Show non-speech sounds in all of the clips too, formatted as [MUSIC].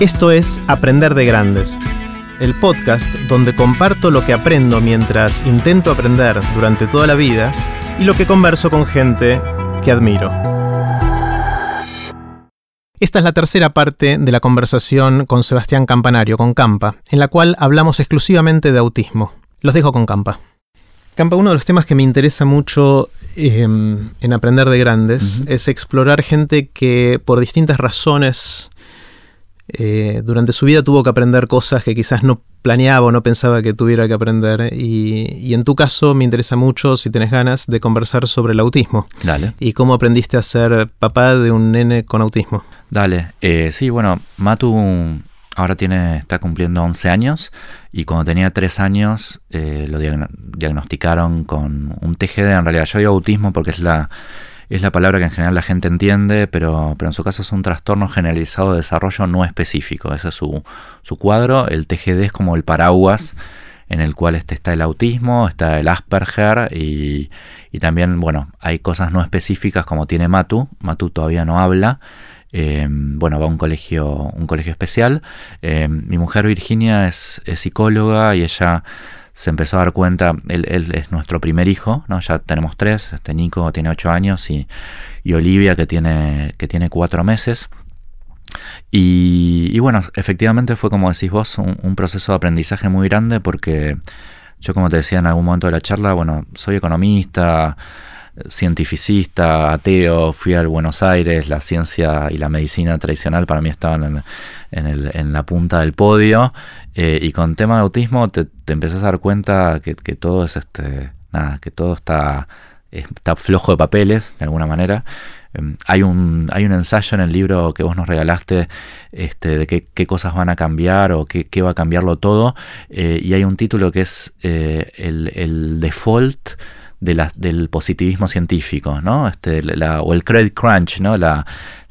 Esto es Aprender de Grandes, el podcast donde comparto lo que aprendo mientras intento aprender durante toda la vida y lo que converso con gente que admiro. Esta es la tercera parte de la conversación con Sebastián Campanario, con Campa, en la cual hablamos exclusivamente de autismo. Los dejo con Campa. Campa, uno de los temas que me interesa mucho em, en aprender de grandes es explorar gente que por distintas razones eh, durante su vida tuvo que aprender cosas que quizás no planeaba o no pensaba que tuviera que aprender. Y, en tu caso me interesa mucho, si tenés ganas, de conversar sobre el autismo. Dale. Y cómo aprendiste a ser papá de un nene con autismo. Dale. Eh, sí, bueno, Matu ahora tiene, está cumpliendo 11 años y cuando tenía 3 años eh, lo diagnosticaron con un TGD. En realidad yo digo autismo porque es la, es la palabra que en general la gente entiende, pero, pero en su caso es un trastorno generalizado de desarrollo no específico. Ese es su, su cuadro. El TGD es como el paraguas en el cual este está el autismo, está el Asperger y, y también, bueno, hay cosas no específicas como tiene Matu. Matu todavía no habla. Em, bueno, va a un colegio, un colegio especial. Em, mi mujer Virginia es, psicóloga y ella se empezó a dar cuenta, él, es nuestro primer hijo, ¿no? ya tenemos tres, este Nico tiene ocho años y, Olivia que tiene, que tiene cuatro meses. Y, bueno, efectivamente fue como decís vos, un, un, proceso de aprendizaje muy grande porque yo como te decía en algún momento de la charla, bueno, soy economista, cientificista, ateo, fui al Buenos Aires, la ciencia y la medicina tradicional para mí estaban en, la punta del podio, eh, y con tema de autismo te, te empezás a dar cuenta que, todo es este, nada, que todo está, está flojo de papeles, de alguna manera. Em, hay un, hay un ensayo en el libro que vos nos regalaste este, de qué, cosas van a cambiar o qué, va a cambiarlo todo, eh, y hay un título que es eh, el, el default de del positivismo científico, ¿no? Este, o el credit crunch, ¿no? La,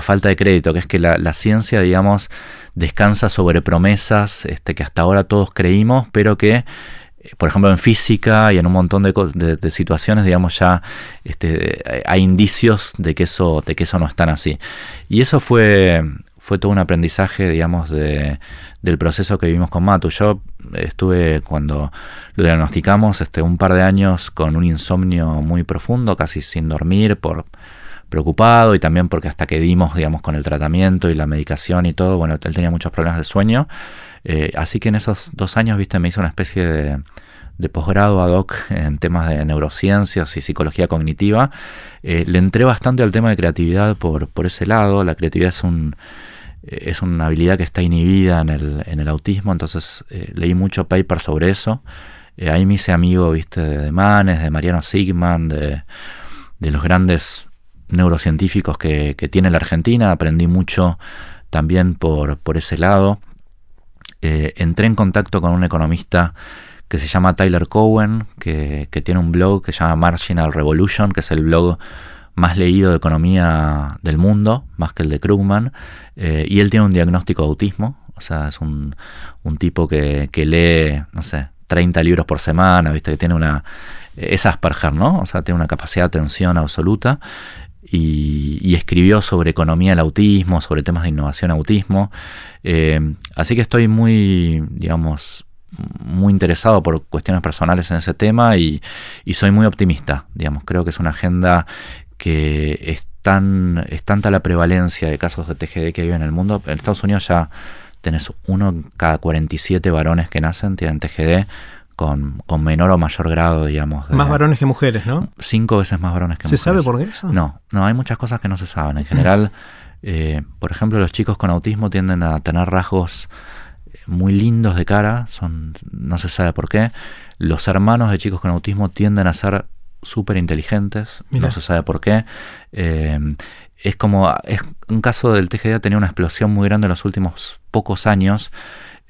falta de crédito, que es que la, ciencia, digamos, descansa sobre promesas este, que hasta ahora todos creímos, pero que, eh, por ejemplo, en física y en un montón de, de, situaciones, digamos, ya este, hay indicios de que, eso, de que eso no es tan así. Y eso fue, fue todo un aprendizaje, digamos, de, del proceso que vivimos con Matu. Yo estuve cuando lo diagnosticamos este, un par de años con un insomnio muy profundo, casi sin dormir, por preocupado y también porque hasta que dimos, digamos, con el tratamiento y la medicación y todo, bueno, él tenía muchos problemas de sueño. Eh, así que en esos dos años, viste, me hizo una especie de, de posgrado ad hoc en temas de neurociencias y psicología cognitiva. Eh, le entré bastante al tema de creatividad por, por ese lado. La creatividad es un es una habilidad que está inhibida en el, en el autismo, entonces eh, leí mucho paper sobre eso. Eh, ahí me hice amigo, viste, de Manes, de Mariano Sigman, de, los grandes neurocientíficos que, tiene la Argentina. Aprendí mucho también por, por ese lado. entré en contacto con un economista que se llama Tyler Cowen, que, que tiene un blog que se llama Marginal Revolution, que es el blog más leído de economía del mundo, más que el de Krugman, eh, y él tiene un diagnóstico de autismo, o sea, es un, tipo que, lee, no sé, 30 libros por semana, viste, que tiene una... Es Asperger, ¿no? O sea, tiene una capacidad de atención absoluta. Y, escribió sobre economía del autismo, sobre temas de innovación autismo. Eh, así que estoy muy, digamos, muy interesado por cuestiones personales en ese tema y, y, soy muy optimista, digamos, creo que es una agenda que es, tan, es tanta la prevalencia de casos de TGD que hay en el mundo. En Estados Unidos ya tenés uno cada 47 varones que nacen tienen TGD con, menor o mayor grado, digamos. más varones que mujeres, ¿no? Cinco veces más varones que mujeres. ¿Se sabe por qué eso? No, no, hay muchas cosas que no se saben. En general, eh, por ejemplo, los chicos con autismo tienden a tener rasgos eh, muy lindos de cara, son, no se sabe por qué. Los hermanos de chicos con autismo tienden a ser súper inteligentes, no se sabe por qué. Eh, es como, es un caso del TGD tenía una explosión muy grande en los últimos pocos años,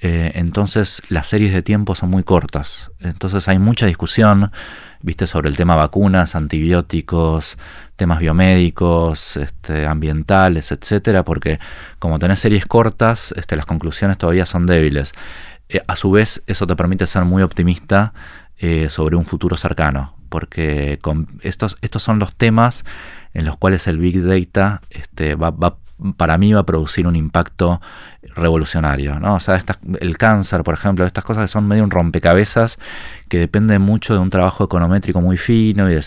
eh, entonces las series de tiempo son muy cortas, entonces hay mucha discusión, viste, sobre el tema vacunas, antibióticos, temas biomédicos, este, ambientales, etcétera, porque como tenés series cortas, este, las conclusiones todavía son débiles. Eh, a su vez, eso te permite ser muy optimista sobre un futuro cercano porque estos, estos son los temas en los cuales el Big Data este, va, para mí va a producir un impacto revolucionario, ¿no? O sea, el cáncer, por ejemplo, estas cosas que son medio un rompecabezas que depende mucho de un trabajo econométrico muy fino y de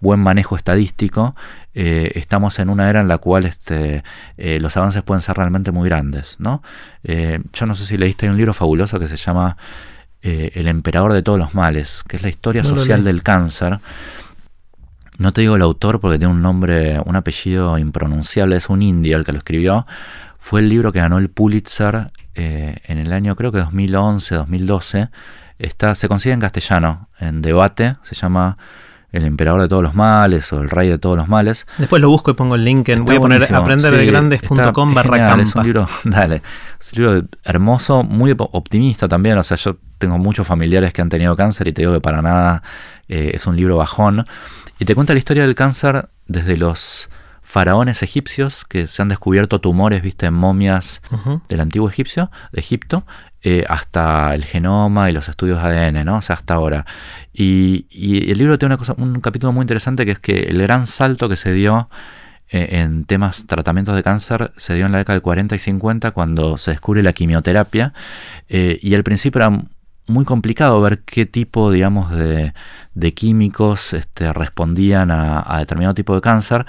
buen manejo estadístico, eh, estamos en una era en la cual este, eh, los avances pueden ser realmente muy grandes, ¿no? Eh, yo no sé si leíste, un libro fabuloso que se llama El emperador de todos los males, que es la historia social del cáncer. No te digo el autor porque tiene un nombre, un apellido impronunciable, es un indio el que lo escribió, fue el libro que ganó el Pulitzer eh, en el año creo que 2011, 2012. Está, se consigue en castellano, en debate, se llama El emperador de todos los males o El rey de todos los males. Después lo busco y pongo el link en voy a poner aprenderdegrandes.com barra campa. Es un libro, [LAUGHS] dale, es un libro hermoso, muy optimista también. O sea, yo tengo muchos familiares que han tenido cáncer y te digo que para nada eh, es un libro bajón. Y te cuenta la historia del cáncer desde los faraones egipcios que se han descubierto tumores, viste, en momias del antiguo egipcio, de Egipto, eh, hasta el genoma y los estudios ADN, ¿no? O sea, hasta ahora. Y, el libro tiene una cosa, un capítulo muy interesante que es que el gran salto que se dio eh, en temas tratamientos de cáncer se dio en la década del 40 y 50 cuando se descubre la quimioterapia eh, y al principio era muy complicado ver qué tipo, digamos, de, químicos este, respondían a, a, determinado tipo de cáncer.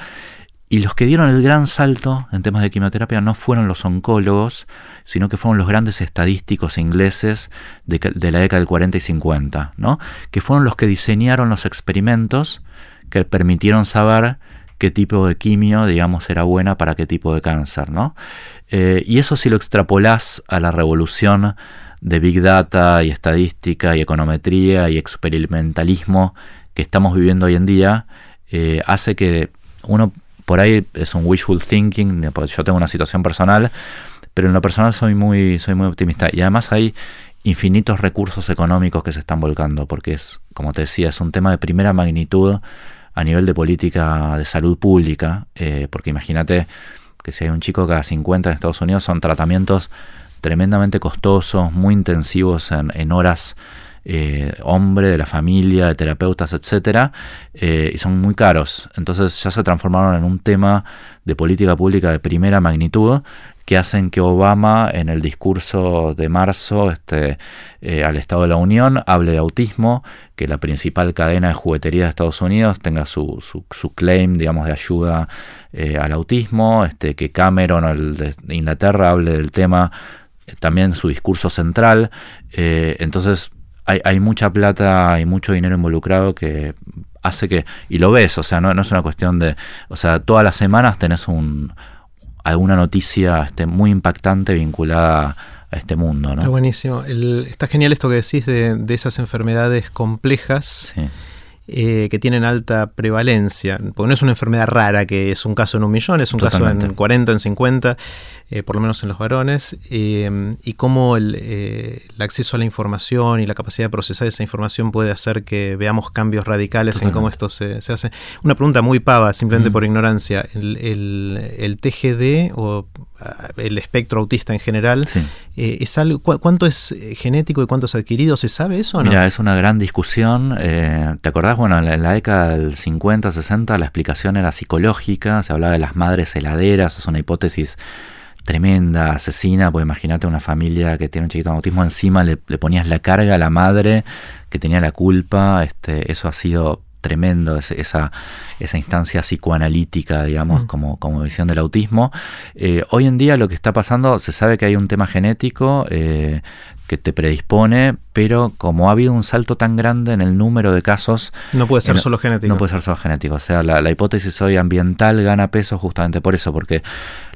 Y los que dieron el gran salto en temas de quimioterapia no fueron los oncólogos, sino que fueron los grandes estadísticos ingleses de, la década del 40 y 50, ¿no? que fueron los que diseñaron los experimentos que permitieron saber qué tipo de quimio, digamos, era buena para qué tipo de cáncer. ¿no? Eh, y eso si lo extrapolás a la revolución de Big Data y estadística y econometría y experimentalismo que estamos viviendo hoy en día, eh, hace que uno por ahí es un wishful thinking, yo tengo una situación personal, pero en lo personal soy muy, soy muy optimista. Y además hay infinitos recursos económicos que se están volcando, porque es, como te decía, es un tema de primera magnitud a nivel de política de salud pública, eh, porque imagínate que si hay un chico cada 50 en Estados Unidos son tratamientos tremendamente costosos, muy intensivos en, en horas eh, hombre, de la familia, de terapeutas, etcétera, eh, y son muy caros. Entonces ya se transformaron en un tema de política pública de primera magnitud que hacen que Obama en el discurso de marzo este, eh, al Estado de la Unión hable de autismo, que la principal cadena de juguetería de Estados Unidos tenga su, su, claim, digamos, de ayuda al autismo, este, que Cameron, el de Inglaterra, hable del tema también su discurso central. entonces, hay, mucha plata y mucho dinero involucrado que hace que, y lo ves, o sea, no, no es una cuestión de, o sea, todas las semanas tenés un, alguna noticia este, muy impactante vinculada a este mundo. ¿no? Está buenísimo. está genial esto que decís de, de esas enfermedades complejas. Sí eh, que tienen alta prevalencia, porque no es una enfermedad rara que es un caso en un millón, es un caso en 40, en 50, eh, por lo menos en los varones, eh, y cómo el, acceso a la información y la capacidad de procesar esa información puede hacer que veamos cambios radicales en cómo esto se, hace. Una pregunta muy pava, simplemente por ignorancia, el, el, TGD o el espectro autista en general, es algo, ¿cuánto es genético y cuánto es adquirido? ¿Se sabe eso o no? Mira, es una gran discusión. ¿Te acordás? bueno, en la, década del 50, 60 la explicación era psicológica, se hablaba de las madres heladeras, es una hipótesis tremenda, asesina, pues imagínate una familia que tiene un chiquito con autismo encima, le, ponías la carga a la madre que tenía la culpa, este, eso ha sido tremendo, esa, esa instancia psicoanalítica, digamos, mm. como, como visión del autismo. Eh, hoy en día lo que está pasando, se sabe que hay un tema genético, eh, que te predispone, pero como ha habido un salto tan grande en el número de casos... No puede ser solo genético. No puede ser solo genético. O sea, la, hipótesis hoy ambiental gana peso justamente por eso, porque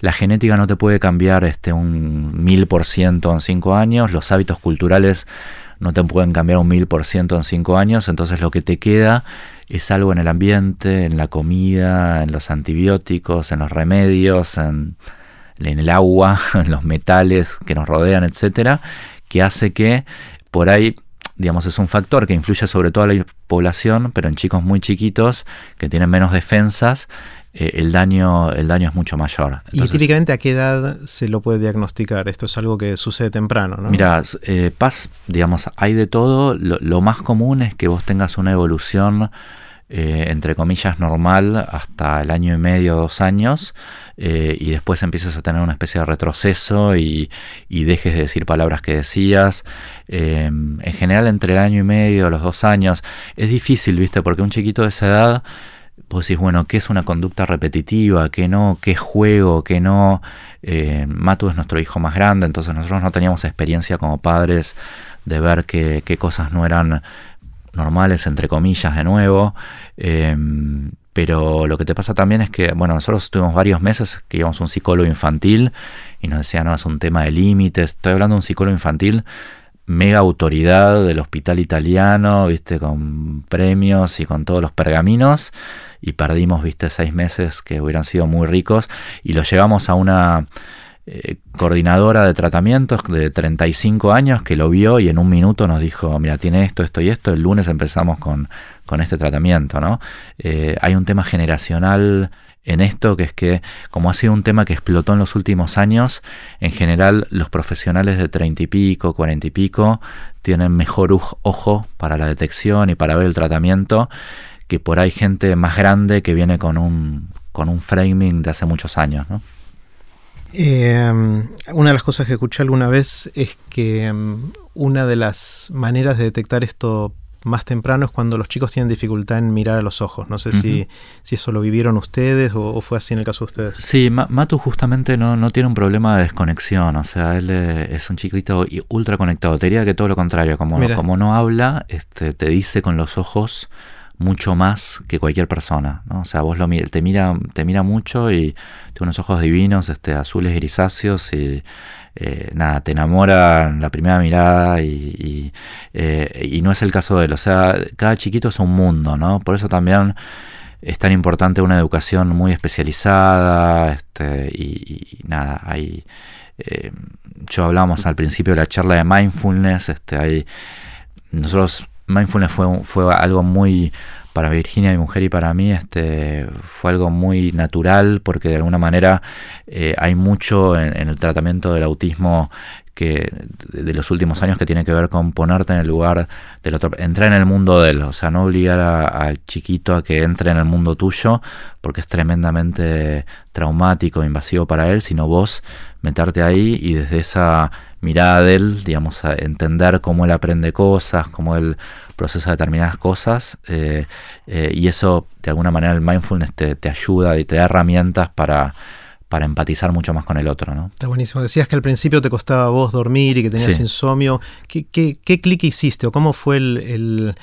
la genética no te puede cambiar este, un mil por ciento en cinco años, los hábitos culturales no te pueden cambiar un mil por ciento en cinco años, entonces lo que te queda es algo en el ambiente, en la comida, en los antibióticos, en los remedios, en, el agua, [LAUGHS] en los metales que nos rodean, etcétera que hace que por ahí digamos, es un factor que influye sobre toda la población, pero en chicos muy chiquitos que tienen menos defensas, eh, el, daño, el daño es mucho mayor. ¿Y típicamente a qué edad se lo puede diagnosticar? Esto es algo que sucede temprano, ¿no? Mira, eh, paz, digamos, hay de todo. Lo, más común es que vos tengas una evolución eh, entre comillas, normal hasta el año y medio, dos años, eh, y después empiezas a tener una especie de retroceso y, dejes de decir palabras que decías. en general, entre el año y medio, los dos años, es difícil, ¿viste? Porque un chiquito de esa edad vos decís, bueno, ¿qué es una conducta repetitiva? ¿Qué no? ¿Qué juego? ¿Qué no? Eh, Matu es nuestro hijo más grande, entonces nosotros no teníamos experiencia como padres de ver qué, cosas no eran normales, entre comillas, de nuevo. Em, pero lo que te pasa también es que, bueno, nosotros tuvimos varios meses que íbamos a un psicólogo infantil y nos decía, no, es un tema de límites. Estoy hablando de un psicólogo infantil mega autoridad del hospital italiano, viste, con premios y con todos los pergaminos y perdimos, viste, seis meses que hubieran sido muy ricos y lo llevamos a una eh, coordinadora de tratamientos de 35 años que lo vio y en un minuto nos dijo, mira, tiene esto, esto y esto, el lunes empezamos con, con este tratamiento, ¿no? Eh, hay un tema generacional en esto, que es que como ha sido un tema que explotó en los últimos años, en general los profesionales de 30 y pico, 40 y pico, tienen mejor ojo para la detección y para ver el tratamiento que por ahí gente más grande que viene con un, con un framing de hace muchos años. ¿no? Em, una de las cosas que escuché alguna vez es que em, una de las maneras de detectar esto más temprano es cuando los chicos tienen dificultad en mirar a los ojos. No sé si, si eso lo vivieron ustedes o, fue así en el caso de ustedes. Sí, Matu justamente no, no tiene un problema de desconexión. O sea, él eh, es un chiquito ultra conectado. Te diría que todo lo contrario. Como, como no habla, este, te dice con los ojos mucho más que cualquier persona. O sea, vos lo te mira, te mira mucho y tiene unos ojos divinos, este, azules grisáceos y eh, nada, te enamora la primera mirada y, eh, y, no es el caso de él. O sea, cada chiquito es un mundo, ¿no? Por eso también es tan importante una educación muy especializada, este, y, nada, hay... Eh, yo hablamos al principio de la charla de mindfulness, este, hay, nosotros mindfulness fue, fue algo muy para Virginia, mi mujer, y para mí este, fue algo muy natural porque de alguna manera eh, hay mucho en, el tratamiento del autismo que de los últimos años que tiene que ver con ponerte en el lugar del otro, entrar en el mundo de él, o sea, no obligar al chiquito a que entre en el mundo tuyo porque es tremendamente traumático, invasivo para él, sino vos meterte ahí y desde esa mirada de él, digamos, entender cómo él aprende cosas, cómo él procesa determinadas cosas, eh, eh, y eso de alguna manera el mindfulness te, ayuda y te da herramientas para, para empatizar mucho más con el otro. ¿no? Está buenísimo. Decías que al principio te costaba a vos dormir y que tenías insomnio. ¿Qué, qué, clic hiciste o cómo fue el,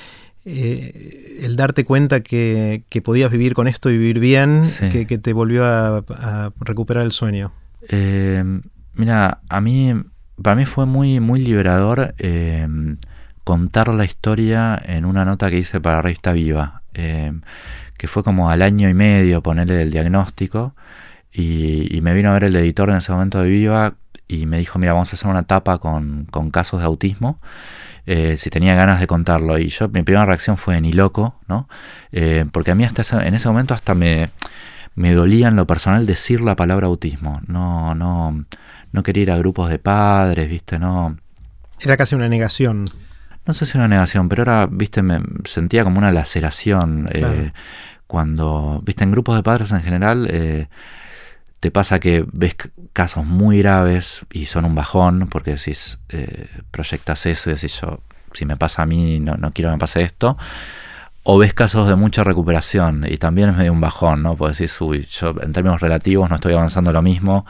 eh, el, darte cuenta que, podías vivir con esto y vivir bien, que, te volvió a, recuperar el sueño? mira, a mí para mí fue muy, muy liberador eh, contar la historia en una nota que hice para Revista Viva, eh, que fue como al año y medio ponerle el diagnóstico y, me vino a ver el editor en ese momento de Viva y me dijo, mira, vamos a hacer una tapa con, casos de autismo. Eh, si tenía ganas de contarlo. Y yo, mi primera reacción fue ni loco, ¿no? porque a mí hasta en ese momento hasta me, me dolía en lo personal decir la palabra autismo. No, no, no quería ir a grupos de padres, ¿viste? No. Era casi una negación. No sé si una negación, pero ahora, viste, me sentía como una laceración. Eh, cuando, viste, en grupos de padres en general, eh, te pasa que ves casos muy graves y son un bajón, porque decís, eh, proyectas eso y decís, yo, si me pasa a mí, no, no quiero que me pase esto. O ves casos de mucha recuperación y también es medio un bajón, ¿no? Porque decís, uy, yo en términos relativos no estoy avanzando lo mismo.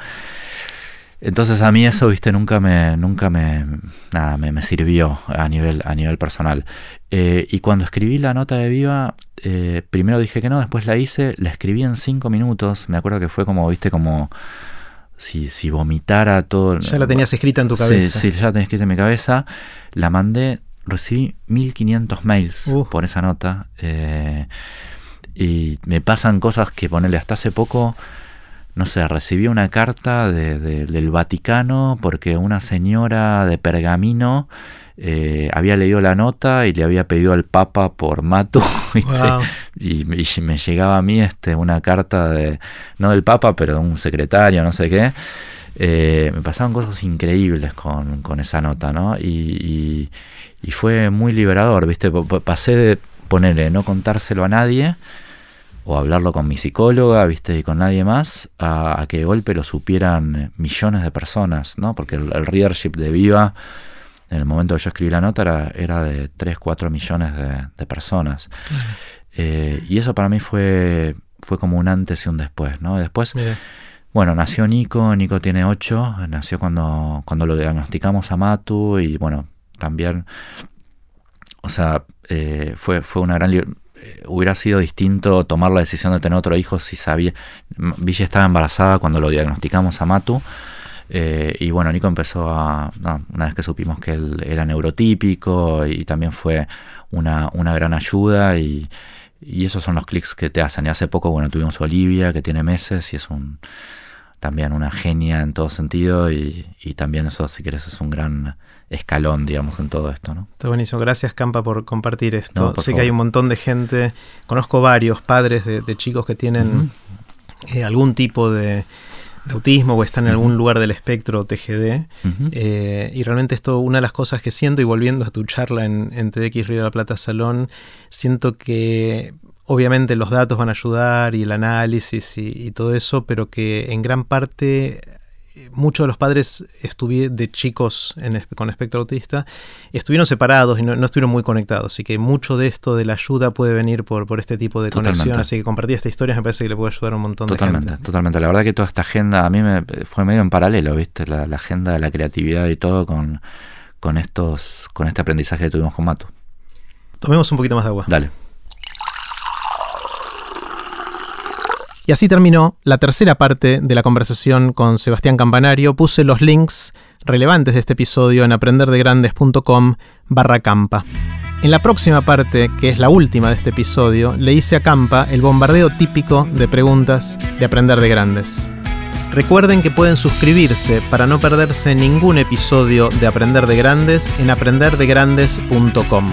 Entonces a mí eso, viste, nunca me, nunca me, nada, me, sirvió a nivel, a nivel personal. Eh, y cuando escribí la nota de Viva, eh, primero dije que no, después la hice, la escribí en cinco minutos. Me acuerdo que fue como, viste, como si, si vomitara todo. Ya la tenías escrita en tu cabeza. Sí, ya la tenía escrita en mi cabeza. La mandé, recibí 1500 mails uh. por esa nota. Eh, y me pasan cosas que ponerle hasta hace poco no sé, recibí una carta del Vaticano porque una señora de pergamino eh, había leído la nota y le había pedido al Papa por Mato [LAUGHS] y, me llegaba a mí este, una carta de, no del Papa, pero de un secretario, no sé qué. Eh, me pasaban cosas increíbles con, esa nota, ¿no? Y, y, fue muy liberador, ¿viste? Pasé de ponerle, no contárselo a nadie o hablarlo con mi psicóloga, viste, y con nadie más, a, que de golpe lo supieran millones de personas, ¿no? Porque el, readership de Viva, en el momento que yo escribí la nota, era, era de 3, 4 millones de, personas. Eh, y eso para mí fue, fue como un antes y un después, ¿no? Después, bueno, nació Nico, Nico tiene 8, nació cuando, cuando lo diagnosticamos a Matu y bueno, también, o sea, eh, fue, fue una gran hubiera sido distinto tomar la decisión de tener otro hijo si sabía. Villa estaba embarazada cuando lo diagnosticamos a Matu. Eh, y bueno, Nico empezó a. una vez que supimos que él era neurotípico y también fue una, una gran ayuda. Y, y, esos son los clics que te hacen. Y hace poco, bueno, tuvimos a Olivia, que tiene meses y es un también una genia en todo sentido. Y, y también eso, si quieres, es un gran escalón, digamos, en todo esto. ¿no? Está buenísimo. Gracias, Campa, por compartir esto. sé que hay un montón de gente, conozco varios padres de, chicos que tienen eh, algún tipo de, autismo o están en algún lugar del espectro TGD. Eh, y realmente esto, una de las cosas que siento, y volviendo a tu charla en, en TDX Río de la Plata Salón, siento que obviamente los datos van a ayudar y el análisis y, todo eso, pero que en gran parte muchos de los padres de chicos con espectro autista estuvieron separados y no, estuvieron muy conectados. Así que mucho de esto de la ayuda puede venir por, por este tipo de conexión. Así que compartir esta historia me parece que le puede ayudar a un montón totalmente, de gente. Totalmente, La verdad que toda esta agenda a mí me fue medio en paralelo, ¿viste? La, agenda de la creatividad y todo con, con, estos, con este aprendizaje que tuvimos con Mato. Tomemos un poquito más de agua. Dale. Y así terminó la tercera parte de la conversación con Sebastián Campanario. Puse los links relevantes de este episodio en aprenderdegrandes.com barra campa. En la próxima parte, que es la última de este episodio, le hice a Campa el bombardeo típico de preguntas de Aprender de Grandes. Recuerden que pueden suscribirse para no perderse ningún episodio de Aprender de Grandes en aprenderdegrandes.com.